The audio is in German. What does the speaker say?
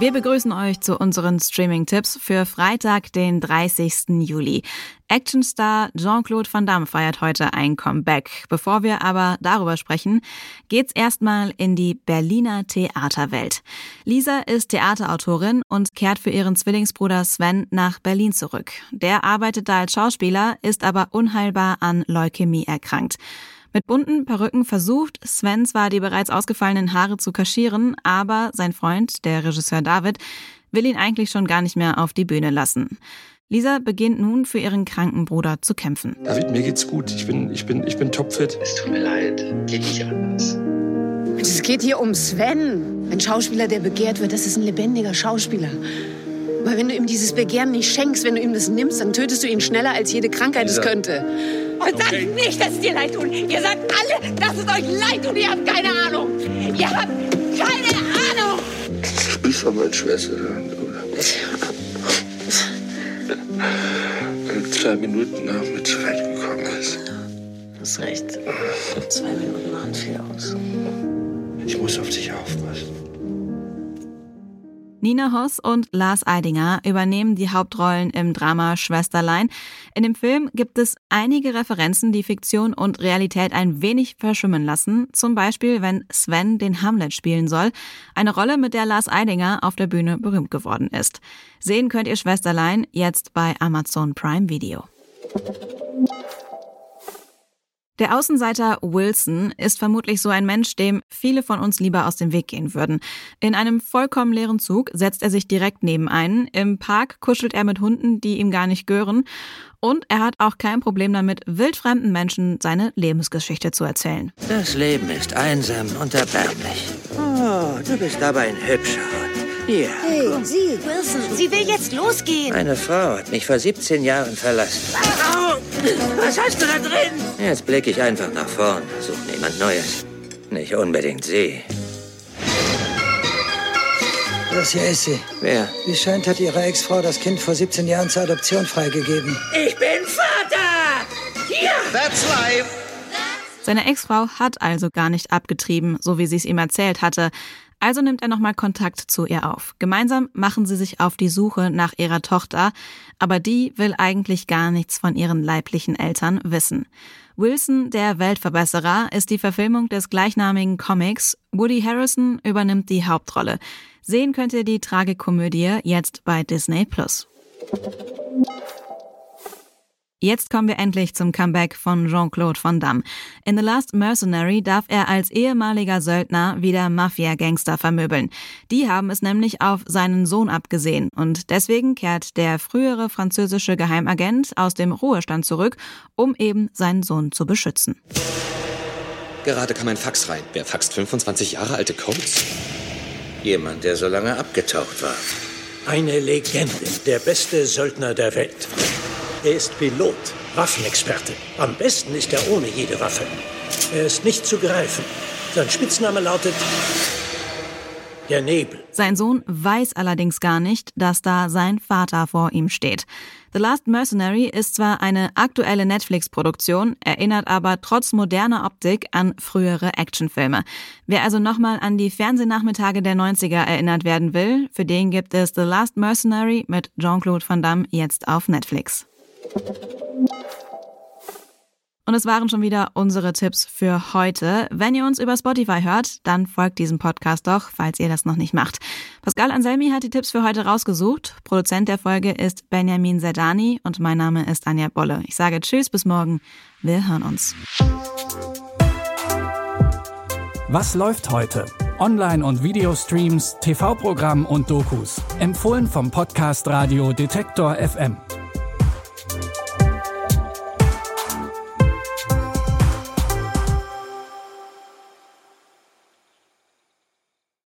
Wir begrüßen euch zu unseren Streaming-Tipps für Freitag, den 30. Juli. Actionstar Jean-Claude Van Damme feiert heute ein Comeback. Bevor wir aber darüber sprechen, geht's erstmal in die Berliner Theaterwelt. Lisa ist Theaterautorin und kehrt für ihren Zwillingsbruder Sven nach Berlin zurück. Der arbeitet da als Schauspieler, ist aber unheilbar an Leukämie erkrankt. Mit bunten Perücken versucht Sven zwar die bereits ausgefallenen Haare zu kaschieren, aber sein Freund, der Regisseur David, will ihn eigentlich schon gar nicht mehr auf die Bühne lassen. Lisa beginnt nun für ihren kranken Bruder zu kämpfen. David, mir geht's gut. Ich bin, ich bin, ich bin topfit. Es tut mir leid. Geht nicht anders. Es geht hier um Sven. Ein Schauspieler, der begehrt wird, das ist ein lebendiger Schauspieler. Aber wenn du ihm dieses Begehren nicht schenkst, wenn du ihm das nimmst, dann tötest du ihn schneller, als jede Krankheit es könnte. Und sagt nicht, dass es dir leid tut. Ihr sagt alle, dass es euch leid tut. Ihr habt keine Ahnung. Ihr habt keine Ahnung. Du bist doch meine Schwester. Oder? Du zwei Minuten nach mir zurechtgekommen bist. Du hast recht. Zwei Minuten machen viel aus. Ich muss auf dich aufpassen. Nina Hoss und Lars Eidinger übernehmen die Hauptrollen im Drama Schwesterlein. In dem Film gibt es einige Referenzen, die Fiktion und Realität ein wenig verschwimmen lassen. Zum Beispiel, wenn Sven den Hamlet spielen soll. Eine Rolle, mit der Lars Eidinger auf der Bühne berühmt geworden ist. Sehen könnt ihr Schwesterlein jetzt bei Amazon Prime Video. Der Außenseiter Wilson ist vermutlich so ein Mensch, dem viele von uns lieber aus dem Weg gehen würden. In einem vollkommen leeren Zug setzt er sich direkt neben einen. Im Park kuschelt er mit Hunden, die ihm gar nicht gehören. Und er hat auch kein Problem damit, wildfremden Menschen seine Lebensgeschichte zu erzählen. Das Leben ist einsam und erbärmlich. Oh, du bist aber ein hübscher Ja. Hey, Sie! Wilson, sie will jetzt losgehen. Meine Frau hat mich vor 17 Jahren verlassen. Au! Was hast du da drin? Jetzt blicke ich einfach nach vorn. Such mir jemand Neues. Nicht unbedingt sie. Das hier ist sie. Wer? Wie scheint, hat ihre Ex-Frau das Kind vor 17 Jahren zur Adoption freigegeben. Ich bin Vater! Ja! Seine Ex-Frau hat also gar nicht abgetrieben, so wie sie es ihm erzählt hatte. Also nimmt er nochmal Kontakt zu ihr auf. Gemeinsam machen sie sich auf die Suche nach ihrer Tochter, aber die will eigentlich gar nichts von ihren leiblichen Eltern wissen. Wilson, der Weltverbesserer, ist die Verfilmung des gleichnamigen Comics. Woody Harrison übernimmt die Hauptrolle. Sehen könnt ihr die Tragikomödie jetzt bei Disney Plus. Jetzt kommen wir endlich zum Comeback von Jean-Claude Van Damme. In The Last Mercenary darf er als ehemaliger Söldner wieder Mafia-Gangster vermöbeln. Die haben es nämlich auf seinen Sohn abgesehen und deswegen kehrt der frühere französische Geheimagent aus dem Ruhestand zurück, um eben seinen Sohn zu beschützen. Gerade kam ein Fax rein. Wer faxt 25 Jahre alte Codes? Jemand, der so lange abgetaucht war. Eine Legende, der beste Söldner der Welt. Er ist Pilot, Waffenexperte. Am besten ist er ohne jede Waffe. Er ist nicht zu greifen. Sein Spitzname lautet der Nebel. Sein Sohn weiß allerdings gar nicht, dass da sein Vater vor ihm steht. The Last Mercenary ist zwar eine aktuelle Netflix-Produktion, erinnert aber trotz moderner Optik an frühere Actionfilme. Wer also nochmal an die Fernsehnachmittage der 90er erinnert werden will, für den gibt es The Last Mercenary mit Jean-Claude Van Damme jetzt auf Netflix. Und es waren schon wieder unsere Tipps für heute. Wenn ihr uns über Spotify hört, dann folgt diesem Podcast doch, falls ihr das noch nicht macht. Pascal Anselmi hat die Tipps für heute rausgesucht. Produzent der Folge ist Benjamin Zerdani und mein Name ist Anja Bolle. Ich sage Tschüss, bis morgen. Wir hören uns. Was läuft heute? Online- und Videostreams, TV-Programm und Dokus. Empfohlen vom Podcast Radio Detektor FM.